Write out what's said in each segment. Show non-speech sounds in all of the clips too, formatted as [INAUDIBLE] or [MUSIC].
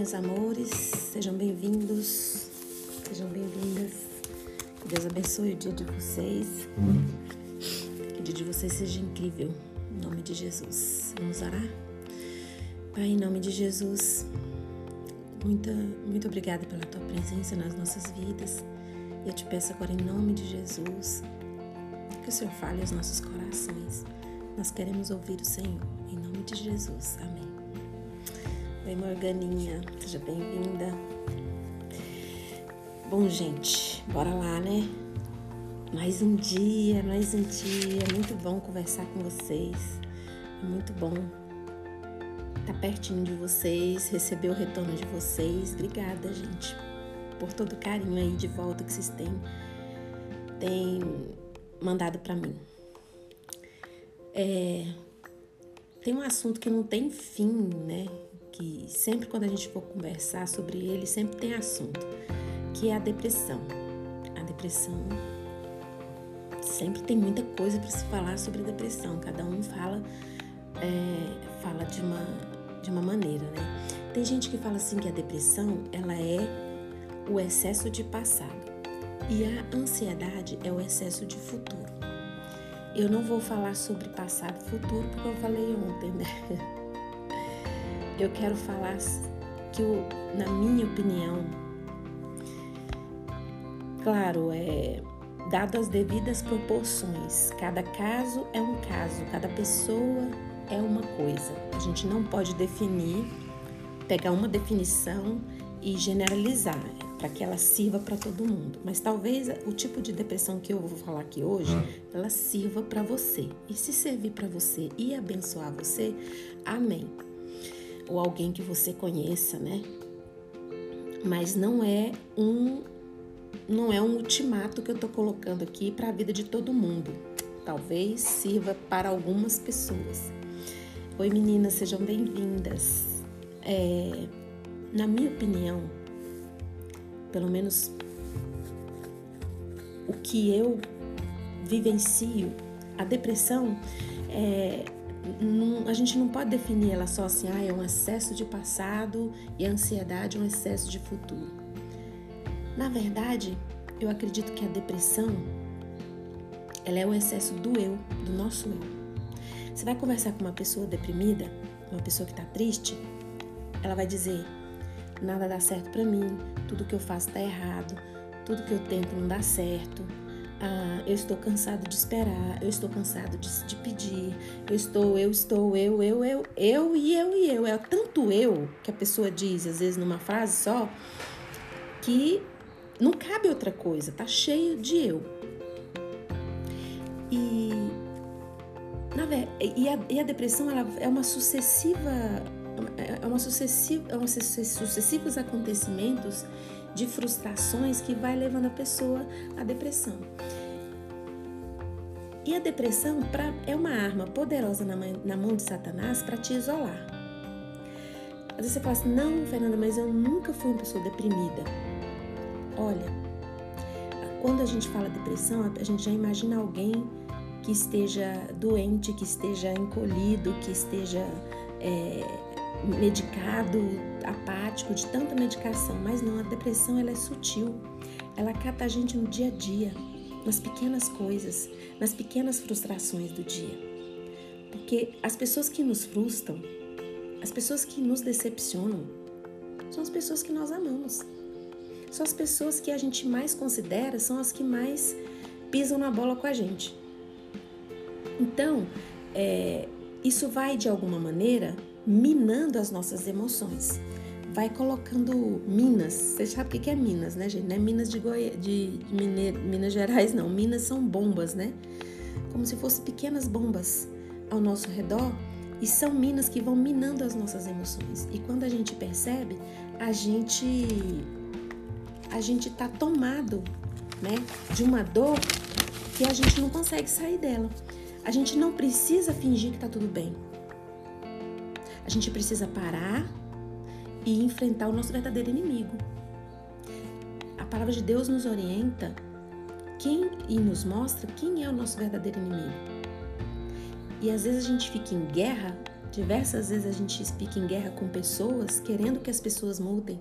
meus amores, sejam bem-vindos, sejam bem-vindas. Que Deus abençoe o dia de vocês. Que o dia de vocês seja incrível. Em nome de Jesus. Vamos orar? Pai, em nome de Jesus, muito, muito obrigada pela tua presença nas nossas vidas. Eu te peço agora, em nome de Jesus, que o Senhor fale aos nossos corações. Nós queremos ouvir o Senhor. Em nome de Jesus. Amém. Oi, Morganinha. Seja bem-vinda. Bom, gente, bora lá, né? Mais um dia, mais um dia. Muito bom conversar com vocês. É muito bom estar pertinho de vocês, receber o retorno de vocês. Obrigada, gente, por todo o carinho aí de volta que vocês têm, têm mandado para mim. É, tem um assunto que não tem fim, né? Que sempre quando a gente for conversar sobre ele, sempre tem assunto, que é a depressão. A depressão sempre tem muita coisa para se falar sobre depressão. Cada um fala é, fala de uma de uma maneira, né? Tem gente que fala assim que a depressão ela é o excesso de passado e a ansiedade é o excesso de futuro. Eu não vou falar sobre passado e futuro porque eu falei ontem, né? [LAUGHS] Eu quero falar que, na minha opinião, claro, é dado as devidas proporções. Cada caso é um caso, cada pessoa é uma coisa. A gente não pode definir, pegar uma definição e generalizar para que ela sirva para todo mundo. Mas talvez o tipo de depressão que eu vou falar aqui hoje, ela sirva para você. E se servir para você e abençoar você, amém. Ou alguém que você conheça, né? Mas não é um não é um ultimato que eu tô colocando aqui para a vida de todo mundo. Talvez sirva para algumas pessoas. Oi meninas, sejam bem-vindas. É, na minha opinião, pelo menos o que eu vivencio, a depressão, é, não, a gente não pode definir ela só assim, ah, é um excesso de passado e a ansiedade é um excesso de futuro. Na verdade, eu acredito que a depressão ela é o excesso do eu, do nosso eu. Você vai conversar com uma pessoa deprimida, uma pessoa que está triste, ela vai dizer: nada dá certo para mim, tudo que eu faço tá errado, tudo que eu tento não dá certo. Ah, eu estou cansado de esperar, eu estou cansado de, de pedir, eu estou, eu estou, eu, eu, eu, eu e eu e eu. É tanto eu que a pessoa diz, às vezes numa frase só, que não cabe outra coisa, tá cheio de eu. E, na, e, a, e a depressão ela é uma sucessiva é uma sucessiva, é uma sucessivos acontecimentos de frustrações que vai levando a pessoa à depressão. E a depressão pra, é uma arma poderosa na, na mão de Satanás para te isolar. Às vezes você fala assim, não, Fernanda, mas eu nunca fui uma pessoa deprimida. Olha, quando a gente fala depressão, a gente já imagina alguém que esteja doente, que esteja encolhido, que esteja é, medicado, apático, de tanta medicação, mas não, a depressão ela é sutil. Ela cata a gente no dia a dia, nas pequenas coisas, nas pequenas frustrações do dia. Porque as pessoas que nos frustram, as pessoas que nos decepcionam, são as pessoas que nós amamos. São as pessoas que a gente mais considera, são as que mais pisam na bola com a gente. Então, é, isso vai de alguma maneira minando as nossas emoções. Vai colocando minas. Você sabe o que é minas, né, gente? Não é minas de, Goi... de Minas Gerais, não. Minas são bombas, né? Como se fossem pequenas bombas ao nosso redor e são minas que vão minando as nossas emoções. E quando a gente percebe, a gente a gente tá tomado, né, de uma dor que a gente não consegue sair dela. A gente não precisa fingir que tá tudo bem. A gente precisa parar e enfrentar o nosso verdadeiro inimigo. A palavra de Deus nos orienta quem e nos mostra quem é o nosso verdadeiro inimigo. E às vezes a gente fica em guerra Diversas vezes a gente fica em guerra com pessoas, querendo que as pessoas mudem.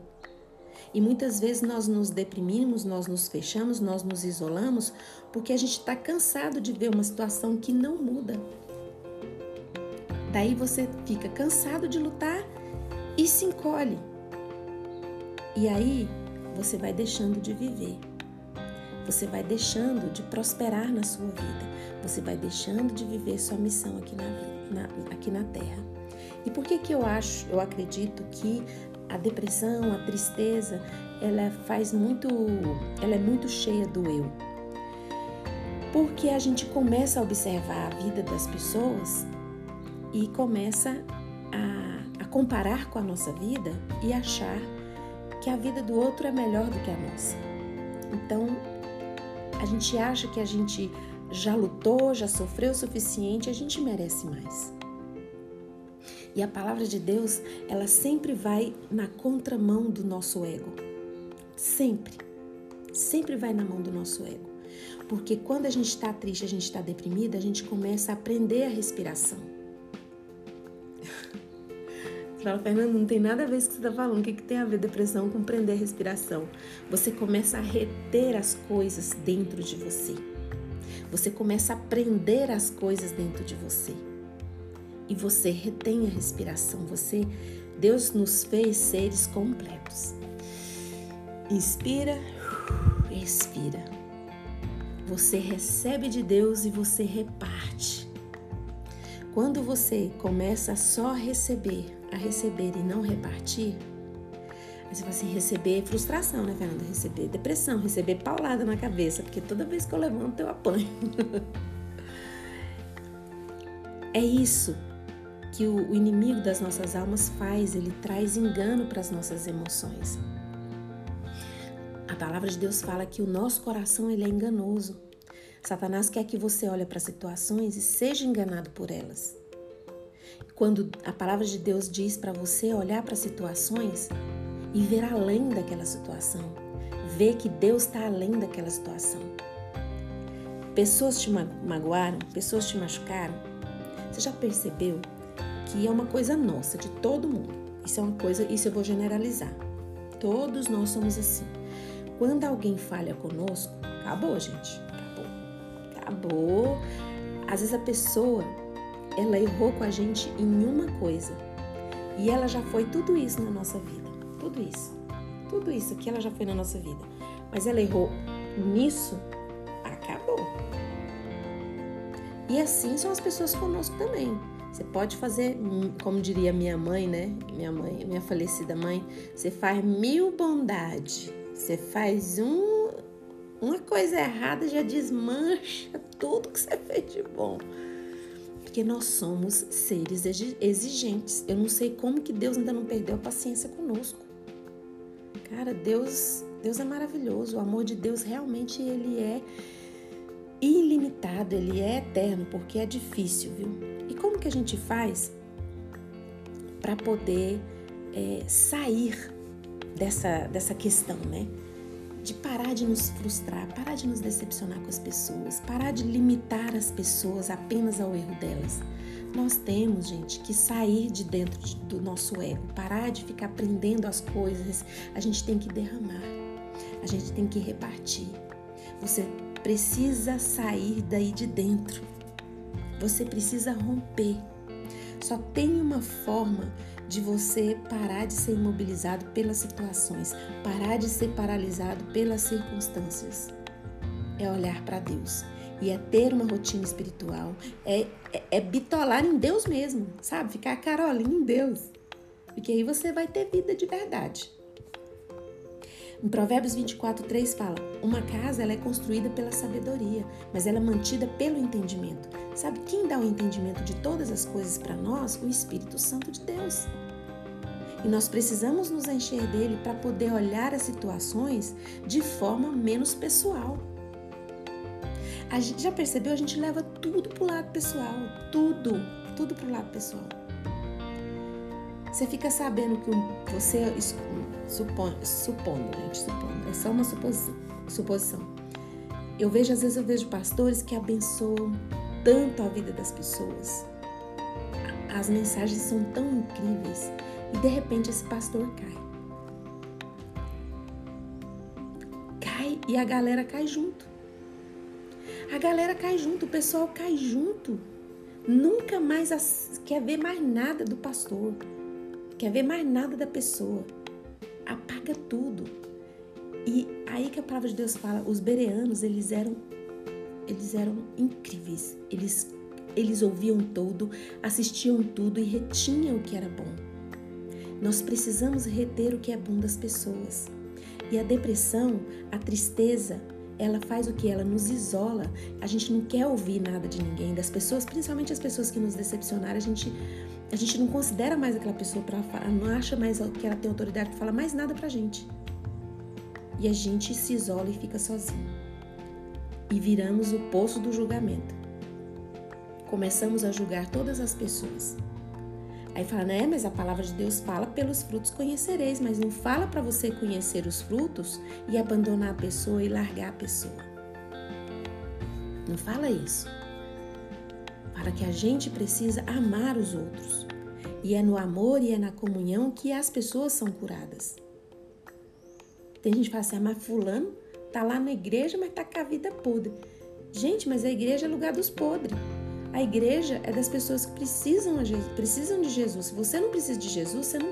E muitas vezes nós nos deprimimos, nós nos fechamos, nós nos isolamos, porque a gente está cansado de ver uma situação que não muda. Daí você fica cansado de lutar e se encolhe. E aí você vai deixando de viver. Você vai deixando de prosperar na sua vida. Você vai deixando de viver sua missão aqui na, na, aqui na Terra. E por que que eu acho, eu acredito que a depressão, a tristeza, ela faz muito, ela é muito cheia do eu. Porque a gente começa a observar a vida das pessoas e começa a, a comparar com a nossa vida e achar que a vida do outro é melhor do que a nossa. Então, a gente acha que a gente já lutou, já sofreu o suficiente, a gente merece mais. E a palavra de Deus, ela sempre vai na contramão do nosso ego. Sempre. Sempre vai na mão do nosso ego. Porque quando a gente está triste, a gente está deprimida, a gente começa a aprender a respiração. Fala, Fernando, não tem nada a ver com o que você está falando. O que, que tem a ver depressão com prender a respiração? Você começa a reter as coisas dentro de você. Você começa a aprender as coisas dentro de você. E você retém a respiração. Você, Deus nos fez seres completos. Inspira, expira. Você recebe de Deus e você reparte. Quando você começa só a receber, a receber e não repartir, Aí você fala assim, receber frustração, né, Fernanda? Receber depressão, receber paulada na cabeça, porque toda vez que eu levanto eu apanho. [LAUGHS] é isso que o inimigo das nossas almas faz, ele traz engano para as nossas emoções. A palavra de Deus fala que o nosso coração ele é enganoso. Satanás quer que você olhe para situações e seja enganado por elas. Quando a palavra de Deus diz para você olhar para situações, e ver além daquela situação, ver que Deus está além daquela situação. Pessoas te magoaram, pessoas te machucaram. Você já percebeu que é uma coisa nossa, de todo mundo. Isso é uma coisa, isso eu vou generalizar. Todos nós somos assim. Quando alguém falha conosco, acabou, gente. Acabou. Acabou. Às vezes a pessoa, ela errou com a gente em uma coisa. E ela já foi tudo isso na nossa vida tudo isso. Tudo isso aqui ela já foi na nossa vida. Mas ela errou nisso, acabou. E assim são as pessoas conosco também. Você pode fazer, como diria minha mãe, né? Minha mãe, minha falecida mãe, você faz mil bondades. Você faz um, uma coisa errada, já desmancha tudo que você fez de bom. Porque nós somos seres exigentes. Eu não sei como que Deus ainda não perdeu a paciência conosco. Cara, Deus, Deus é maravilhoso. O amor de Deus realmente ele é ilimitado, ele é eterno, porque é difícil, viu? E como que a gente faz para poder é, sair dessa, dessa questão, né? De parar de nos frustrar, parar de nos decepcionar com as pessoas, parar de limitar as pessoas apenas ao erro delas. Nós temos, gente, que sair de dentro do nosso ego, parar de ficar aprendendo as coisas. A gente tem que derramar, a gente tem que repartir. Você precisa sair daí de dentro. Você precisa romper. Só tem uma forma de você parar de ser imobilizado pelas situações, parar de ser paralisado pelas circunstâncias. É olhar para Deus e é ter uma rotina espiritual, é, é, é bitolar em Deus mesmo, sabe? Ficar carolinha em Deus. Porque aí você vai ter vida de verdade. Em Provérbios 24, 3 fala: Uma casa ela é construída pela sabedoria, mas ela é mantida pelo entendimento. Sabe quem dá o entendimento de todas as coisas para nós? O Espírito Santo de Deus. E nós precisamos nos encher dele para poder olhar as situações de forma menos pessoal. A gente já percebeu? A gente leva tudo pro lado pessoal. Tudo. Tudo pro lado pessoal. Você fica sabendo que você supondo, gente, supondo. É só uma suposição, suposição. Eu vejo, às vezes, eu vejo pastores que abençoam tanto a vida das pessoas. as mensagens são tão incríveis e de repente esse pastor cai. Cai e a galera cai junto. A galera cai junto, o pessoal cai junto. Nunca mais quer ver mais nada do pastor, quer ver mais nada da pessoa. Apaga tudo. E aí que a palavra de Deus fala, os bereanos, eles eram eles eram incríveis. Eles eles ouviam tudo, assistiam tudo e retinham o que era bom. Nós precisamos reter o que é bom das pessoas. E a depressão, a tristeza, ela faz o que? Ela nos isola. A gente não quer ouvir nada de ninguém, das pessoas, principalmente as pessoas que nos decepcionaram. A gente, a gente não considera mais aquela pessoa para falar, não acha mais que ela tem autoridade para falar mais nada pra gente. E a gente se isola e fica sozinho. E viramos o poço do julgamento começamos a julgar todas as pessoas. Aí fala, né? Mas a palavra de Deus fala: pelos frutos conhecereis, mas não fala para você conhecer os frutos e abandonar a pessoa e largar a pessoa. Não fala isso. Fala que a gente precisa amar os outros. E é no amor e é na comunhão que as pessoas são curadas. Tem gente que fala assim: ah, mas Fulano tá lá na igreja, mas tá com a vida podre. Gente, mas a igreja é lugar dos podres. A igreja é das pessoas que precisam, precisam de Jesus. Se você não precisa de Jesus, você não,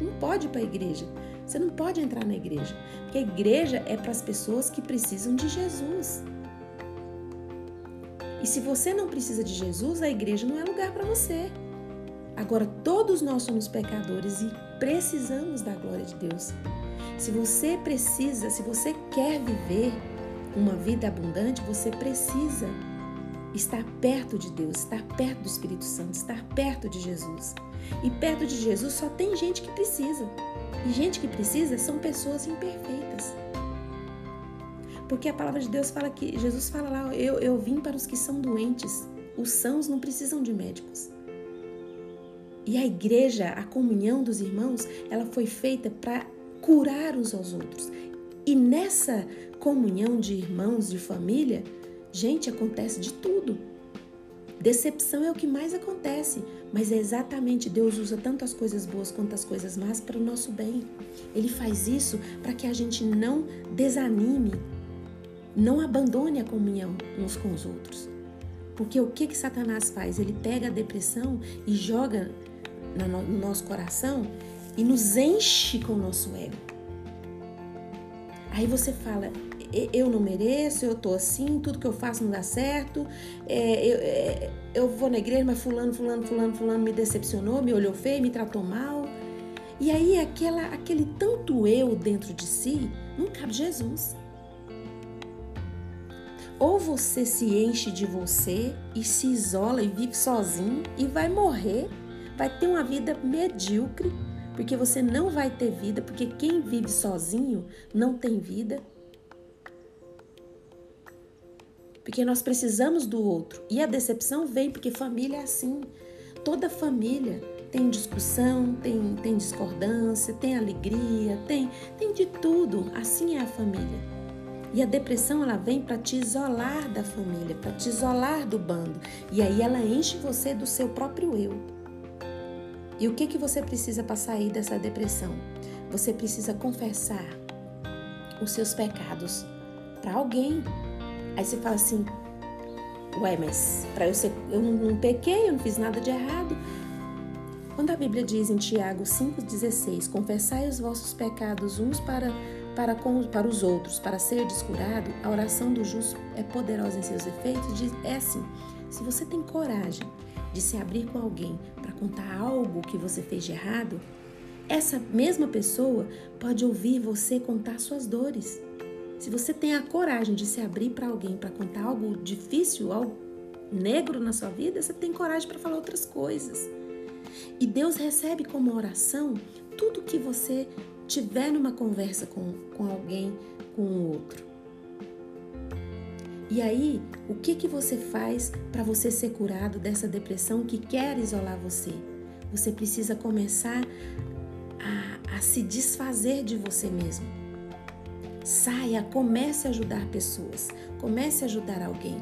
não pode ir para a igreja. Você não pode entrar na igreja. Porque a igreja é para as pessoas que precisam de Jesus. E se você não precisa de Jesus, a igreja não é lugar para você. Agora, todos nós somos pecadores e precisamos da glória de Deus. Se você precisa, se você quer viver uma vida abundante, você precisa estar perto de Deus, estar perto do Espírito Santo, estar perto de Jesus. E perto de Jesus só tem gente que precisa. E gente que precisa são pessoas imperfeitas. Porque a palavra de Deus fala que, Jesus fala lá, eu, eu vim para os que são doentes. Os sãos não precisam de médicos. E a igreja, a comunhão dos irmãos, ela foi feita para curar uns aos outros. E nessa comunhão de irmãos, de família, Gente, acontece de tudo. Decepção é o que mais acontece, mas é exatamente Deus usa tanto as coisas boas quanto as coisas más para o nosso bem. Ele faz isso para que a gente não desanime, não abandone a comunhão uns com os outros. Porque o que que Satanás faz? Ele pega a depressão e joga no nosso coração e nos enche com o nosso ego. Aí você fala, eu não mereço, eu tô assim, tudo que eu faço não dá certo, é, eu, é, eu vou na igreja, mas fulano, fulano, fulano, fulano me decepcionou, me olhou feio, me tratou mal. E aí aquela, aquele tanto eu dentro de si não cabe Jesus. Ou você se enche de você e se isola e vive sozinho e vai morrer, vai ter uma vida medíocre, porque você não vai ter vida, porque quem vive sozinho não tem vida. porque nós precisamos do outro. E a decepção vem porque família é assim. Toda família tem discussão, tem, tem discordância, tem alegria, tem, tem de tudo. Assim é a família. E a depressão ela vem para te isolar da família, para te isolar do bando. E aí ela enche você do seu próprio eu. E o que que você precisa para sair dessa depressão? Você precisa confessar os seus pecados para alguém, Aí você fala assim, ué, mas para eu ser, eu não, não pequei, eu não fiz nada de errado. Quando a Bíblia diz em Tiago 5,16, confessai os vossos pecados uns para, para, com, para os outros, para ser descurado, a oração do justo é poderosa em seus efeitos, diz, é assim, se você tem coragem de se abrir com alguém contar algo que você fez de errado, essa mesma pessoa pode ouvir você contar suas dores. Se você tem a coragem de se abrir para alguém para contar algo difícil, algo negro na sua vida, você tem coragem para falar outras coisas. E Deus recebe como oração tudo que você tiver numa conversa com, com alguém, com o outro. E aí, o que, que você faz para você ser curado dessa depressão que quer isolar você? Você precisa começar a, a se desfazer de você mesmo. Saia, comece a ajudar pessoas, comece a ajudar alguém.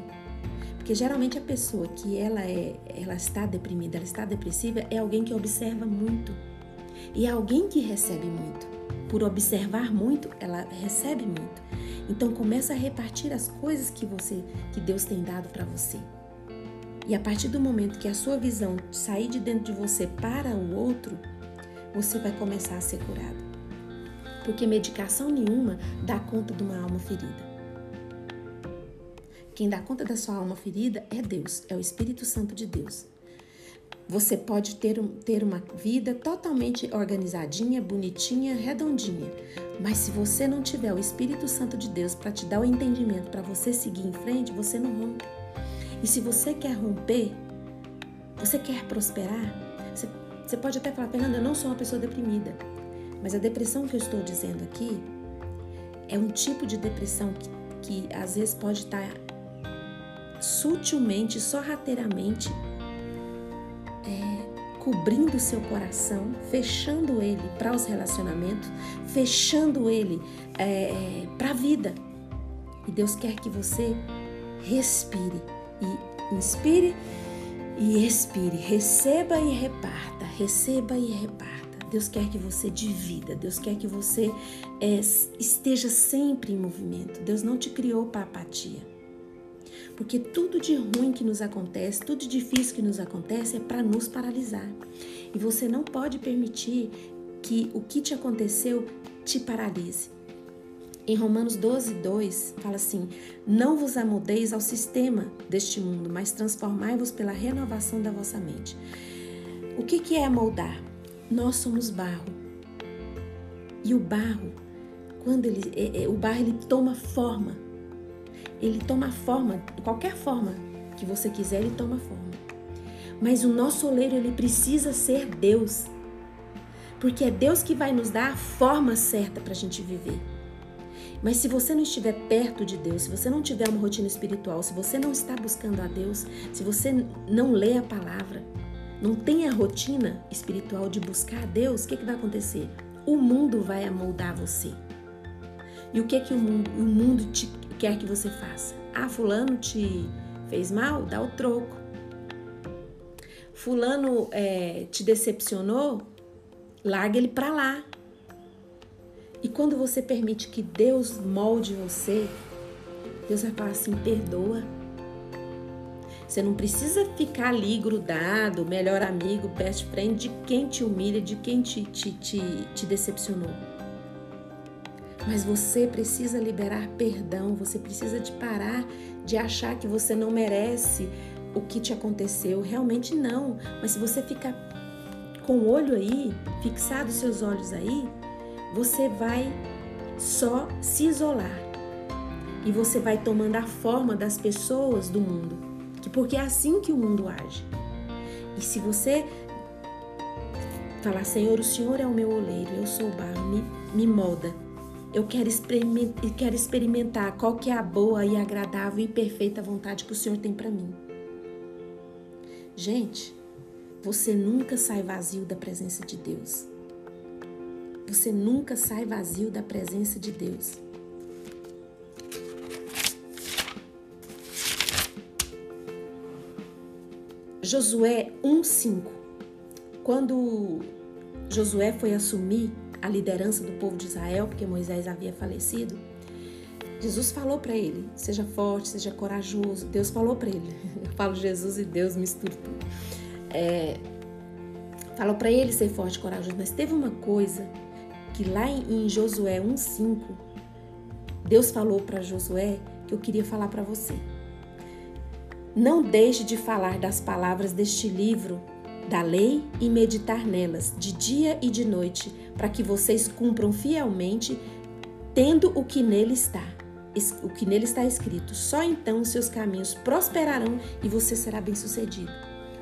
Porque geralmente a pessoa que ela é, ela está deprimida, ela está depressiva, é alguém que observa muito. E é alguém que recebe muito. Por observar muito, ela recebe muito. Então começa a repartir as coisas que você, que Deus tem dado para você. E a partir do momento que a sua visão sair de dentro de você para o outro, você vai começar a ser curado. Porque medicação nenhuma dá conta de uma alma ferida. Quem dá conta da sua alma ferida é Deus, é o Espírito Santo de Deus. Você pode ter, ter uma vida totalmente organizadinha, bonitinha, redondinha, mas se você não tiver o Espírito Santo de Deus para te dar o entendimento para você seguir em frente, você não rompe. E se você quer romper, você quer prosperar, você, você pode até falar, Fernanda, eu não sou uma pessoa deprimida. Mas a depressão que eu estou dizendo aqui é um tipo de depressão que, que às vezes pode estar sutilmente, sorrateiramente, é, cobrindo seu coração, fechando ele para os relacionamentos, fechando ele é, para a vida. E Deus quer que você respire e inspire e expire, receba e reparta, receba e reparta. Deus quer que você divida, Deus quer que você é, esteja sempre em movimento. Deus não te criou para apatia. Porque tudo de ruim que nos acontece, tudo de difícil que nos acontece é para nos paralisar. E você não pode permitir que o que te aconteceu te paralise. Em Romanos 12, 2, fala assim: Não vos amoldeis ao sistema deste mundo, mas transformai-vos pela renovação da vossa mente. O que, que é amoldar? Nós somos barro. E o barro, quando ele, é, é, o barro ele toma forma. Ele toma forma, qualquer forma que você quiser, ele toma forma. Mas o nosso oleiro, ele precisa ser Deus. Porque é Deus que vai nos dar a forma certa para a gente viver. Mas se você não estiver perto de Deus, se você não tiver uma rotina espiritual, se você não está buscando a Deus, se você não lê a palavra, não tem a rotina espiritual de buscar a Deus, o que, que vai acontecer? O mundo vai amoldar você. E o que que o mundo, o mundo te, quer que você faça? Ah, fulano te fez mal? Dá o troco. Fulano é, te decepcionou? Larga ele para lá. E quando você permite que Deus molde você, Deus vai falar assim: perdoa. Você não precisa ficar ali grudado, melhor amigo, best friend de quem te humilha, de quem te, te, te, te decepcionou. Mas você precisa liberar perdão, você precisa de parar de achar que você não merece o que te aconteceu. Realmente não. Mas se você ficar com o olho aí, fixado seus olhos aí, você vai só se isolar e você vai tomando a forma das pessoas do mundo, porque é assim que o mundo age. E se você falar, Senhor, o Senhor é o meu oleiro, eu sou o barro, me, me molda. Eu quero, experimentar, quero experimentar qual que é a boa e agradável e perfeita vontade que o Senhor tem para mim. Gente, você nunca sai vazio da presença de Deus. Você nunca sai vazio da presença de Deus. Josué 1:5. Quando Josué foi assumir a liderança do povo de Israel, porque Moisés havia falecido, Jesus falou para ele: seja forte, seja corajoso. Deus falou para ele. [LAUGHS] Eu falo Jesus e Deus mistura tudo. É, falou para ele ser forte e corajoso, mas teve uma coisa que lá em Josué 1:5, Deus falou para Josué que eu queria falar para você. Não deixe de falar das palavras deste livro da lei e meditar nelas de dia e de noite, para que vocês cumpram fielmente, tendo o que nele está, o que nele está escrito. Só então seus caminhos prosperarão e você será bem-sucedido.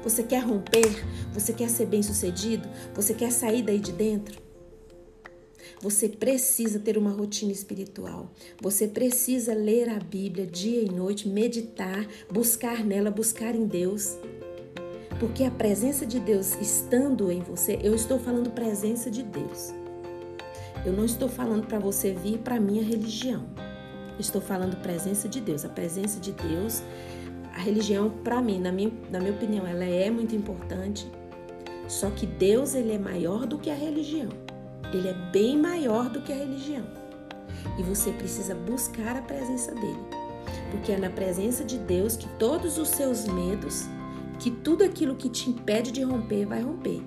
Você quer romper? Você quer ser bem-sucedido? Você quer sair daí de dentro? Você precisa ter uma rotina espiritual. Você precisa ler a Bíblia dia e noite, meditar, buscar nela, buscar em Deus. Porque a presença de Deus estando em você, eu estou falando presença de Deus. Eu não estou falando para você vir para minha religião. estou falando presença de Deus. A presença de Deus, a religião, para mim, na minha, na minha opinião, ela é muito importante. Só que Deus, ele é maior do que a religião. Ele é bem maior do que a religião. E você precisa buscar a presença dele. Porque é na presença de Deus que todos os seus medos, que tudo aquilo que te impede de romper, vai romper.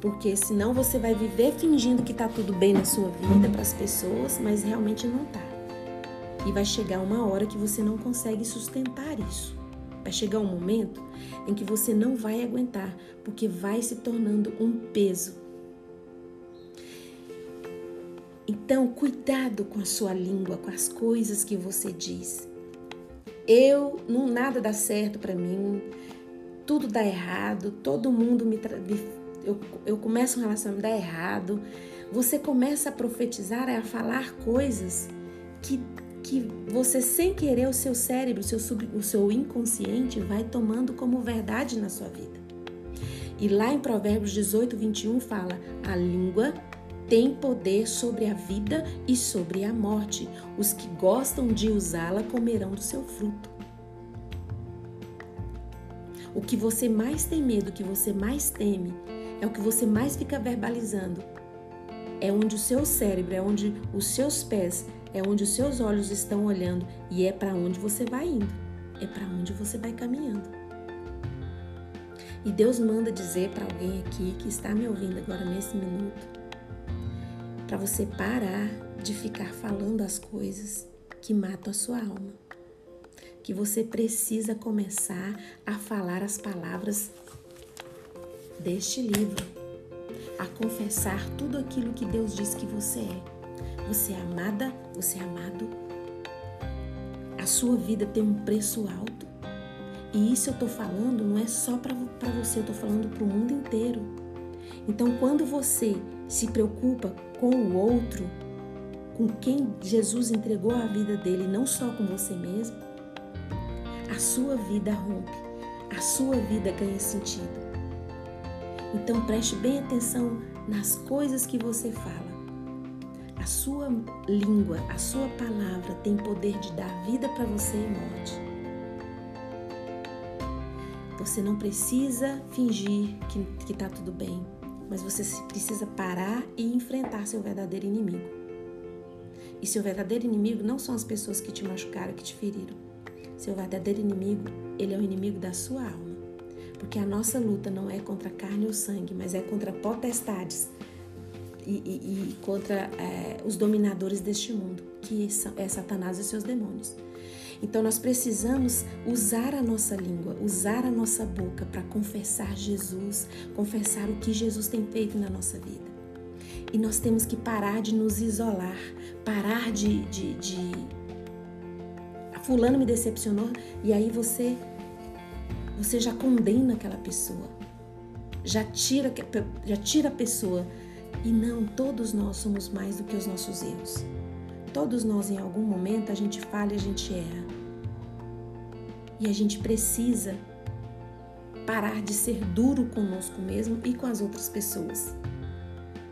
Porque senão você vai viver fingindo que tá tudo bem na sua vida para as pessoas, mas realmente não tá. E vai chegar uma hora que você não consegue sustentar isso. Vai chegar um momento em que você não vai aguentar, porque vai se tornando um peso. Então, cuidado com a sua língua, com as coisas que você diz. Eu, não nada dá certo para mim, tudo dá errado, todo mundo me, me eu, eu começo um relacionamento dá errado. Você começa a profetizar, a falar coisas que que você sem querer o seu cérebro, o seu, sub, o seu inconsciente vai tomando como verdade na sua vida. E lá em Provérbios 18, 21 fala: a língua tem poder sobre a vida e sobre a morte. Os que gostam de usá-la comerão do seu fruto. O que você mais tem medo, o que você mais teme, é o que você mais fica verbalizando. É onde o seu cérebro, é onde os seus pés é onde os seus olhos estão olhando e é para onde você vai indo, é para onde você vai caminhando. E Deus manda dizer para alguém aqui que está me ouvindo agora nesse minuto, para você parar de ficar falando as coisas que matam a sua alma. Que você precisa começar a falar as palavras deste livro, a confessar tudo aquilo que Deus diz que você é. Você é amada, você é amado. A sua vida tem um preço alto. E isso eu estou falando não é só para você, eu estou falando para o mundo inteiro. Então, quando você se preocupa com o outro, com quem Jesus entregou a vida dele, não só com você mesmo, a sua vida rompe, a sua vida ganha sentido. Então preste bem atenção nas coisas que você fala. A sua língua, a sua palavra tem poder de dar vida para você e morte. Você não precisa fingir que está tudo bem, mas você precisa parar e enfrentar seu verdadeiro inimigo. E seu verdadeiro inimigo não são as pessoas que te machucaram, que te feriram. Seu verdadeiro inimigo, ele é o inimigo da sua alma. Porque a nossa luta não é contra carne ou sangue, mas é contra potestades, e, e, e contra é, os dominadores deste mundo, que é Satanás e seus demônios. Então nós precisamos usar a nossa língua, usar a nossa boca para confessar Jesus, confessar o que Jesus tem feito na nossa vida. E nós temos que parar de nos isolar, parar de, de, de... Fulano me decepcionou e aí você você já condena aquela pessoa, já tira já tira a pessoa e não, todos nós somos mais do que os nossos erros. Todos nós, em algum momento, a gente falha, a gente erra. E a gente precisa parar de ser duro conosco mesmo e com as outras pessoas.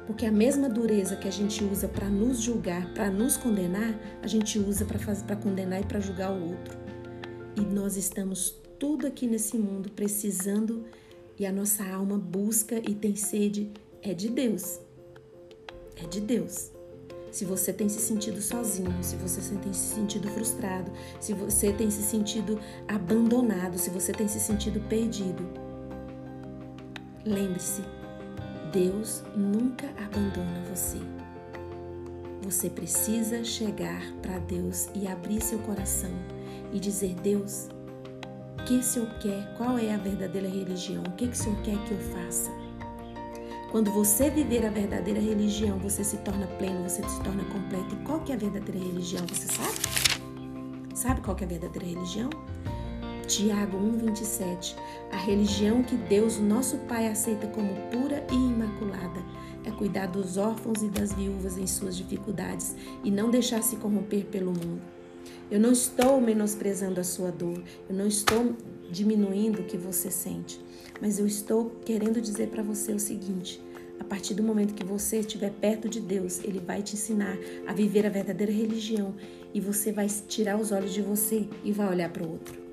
Porque a mesma dureza que a gente usa para nos julgar, para nos condenar, a gente usa para condenar e para julgar o outro. E nós estamos tudo aqui nesse mundo precisando e a nossa alma busca e tem sede é de Deus é de Deus. Se você tem se sentido sozinho, se você tem se sentido frustrado, se você tem se sentido abandonado, se você tem se sentido perdido, lembre-se, Deus nunca abandona você. Você precisa chegar para Deus e abrir seu coração e dizer: Deus, o que o Senhor quer? Qual é a verdadeira religião? O que o Senhor quer que eu faça? Quando você viver a verdadeira religião, você se torna pleno, você se torna completo. E qual que é a verdadeira religião? Você sabe? Sabe qual que é a verdadeira religião? Tiago 1:27. A religião que Deus, nosso Pai, aceita como pura e imaculada é cuidar dos órfãos e das viúvas em suas dificuldades e não deixar se corromper pelo mundo. Eu não estou menosprezando a sua dor, eu não estou diminuindo o que você sente. Mas eu estou querendo dizer para você o seguinte: a partir do momento que você estiver perto de Deus, Ele vai te ensinar a viver a verdadeira religião e você vai tirar os olhos de você e vai olhar para o outro.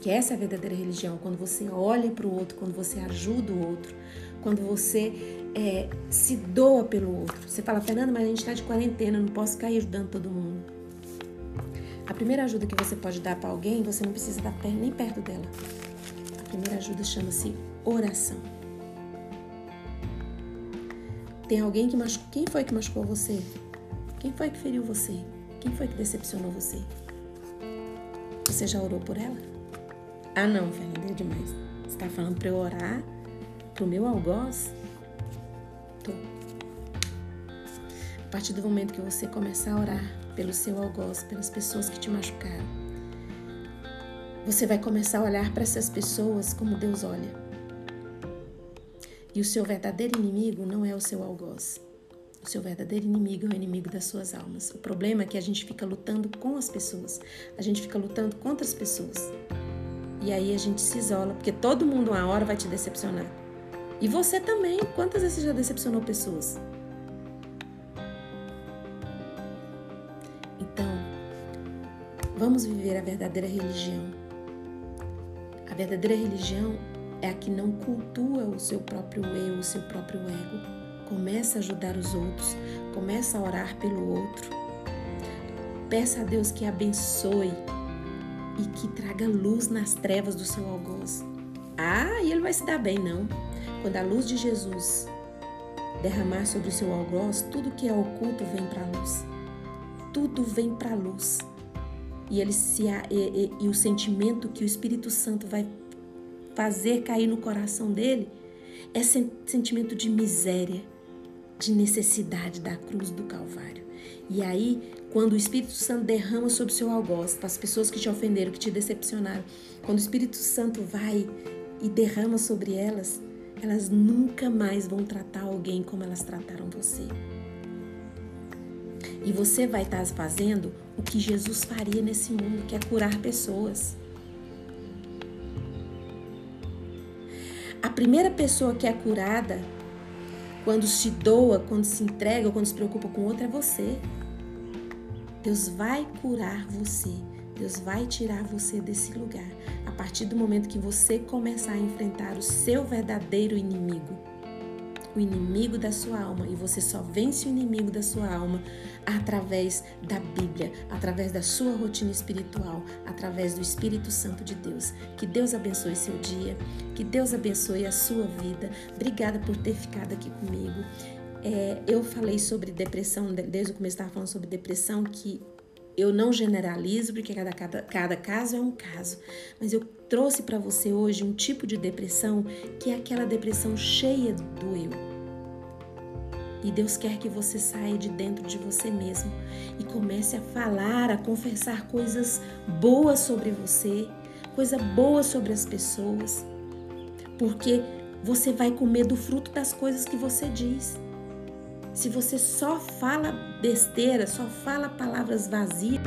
Que essa é a verdadeira religião, quando você olha para o outro, quando você ajuda o outro, quando você é, se doa pelo outro. Você fala, Fernanda, mas a gente está de quarentena, não posso ficar ajudando todo mundo. A primeira ajuda que você pode dar para alguém, você não precisa estar nem perto dela. A primeira ajuda chama-se oração. Tem alguém que machucou. Quem foi que machucou você? Quem foi que feriu você? Quem foi que decepcionou você? Você já orou por ela? Ah, não, Fernanda, é demais. Você está falando para eu orar pro meu algoz? Tô. A partir do momento que você começar a orar pelo seu algoz, pelas pessoas que te machucaram, você vai começar a olhar para essas pessoas como Deus olha. E o seu verdadeiro inimigo não é o seu algoz. O seu verdadeiro inimigo é o inimigo das suas almas. O problema é que a gente fica lutando com as pessoas. A gente fica lutando contra as pessoas. E aí a gente se isola, porque todo mundo uma hora vai te decepcionar. E você também. Quantas vezes você já decepcionou pessoas? Então, vamos viver a verdadeira religião. A verdadeira religião é a que não cultua o seu próprio eu, o seu próprio ego. Começa a ajudar os outros, começa a orar pelo outro. Peça a Deus que abençoe e que traga luz nas trevas do seu algoz. Ah, e ele vai se dar bem, não. Quando a luz de Jesus derramar sobre o seu algoz, tudo que é oculto vem para a luz. Tudo vem para a luz. E, ele se, e, e, e o sentimento que o Espírito Santo vai fazer cair no coração dele é sentimento de miséria, de necessidade da cruz do Calvário. E aí, quando o Espírito Santo derrama sobre o seu algoz, para as pessoas que te ofenderam, que te decepcionaram, quando o Espírito Santo vai e derrama sobre elas, elas nunca mais vão tratar alguém como elas trataram você. E você vai estar fazendo o que Jesus faria nesse mundo, que é curar pessoas. A primeira pessoa que é curada, quando se doa, quando se entrega, quando se preocupa com outra, é você. Deus vai curar você. Deus vai tirar você desse lugar a partir do momento que você começar a enfrentar o seu verdadeiro inimigo o inimigo da sua alma e você só vence o inimigo da sua alma através da Bíblia, através da sua rotina espiritual, através do Espírito Santo de Deus. Que Deus abençoe seu dia, que Deus abençoe a sua vida. Obrigada por ter ficado aqui comigo. É, eu falei sobre depressão, desde o começo estava falando sobre depressão, que eu não generalizo, porque cada, cada, cada caso é um caso, mas eu trouxe para você hoje um tipo de depressão que é aquela depressão cheia do eu. E Deus quer que você saia de dentro de você mesmo e comece a falar, a confessar coisas boas sobre você, coisa boa sobre as pessoas, porque você vai comer do fruto das coisas que você diz. Se você só fala besteira, só fala palavras vazias,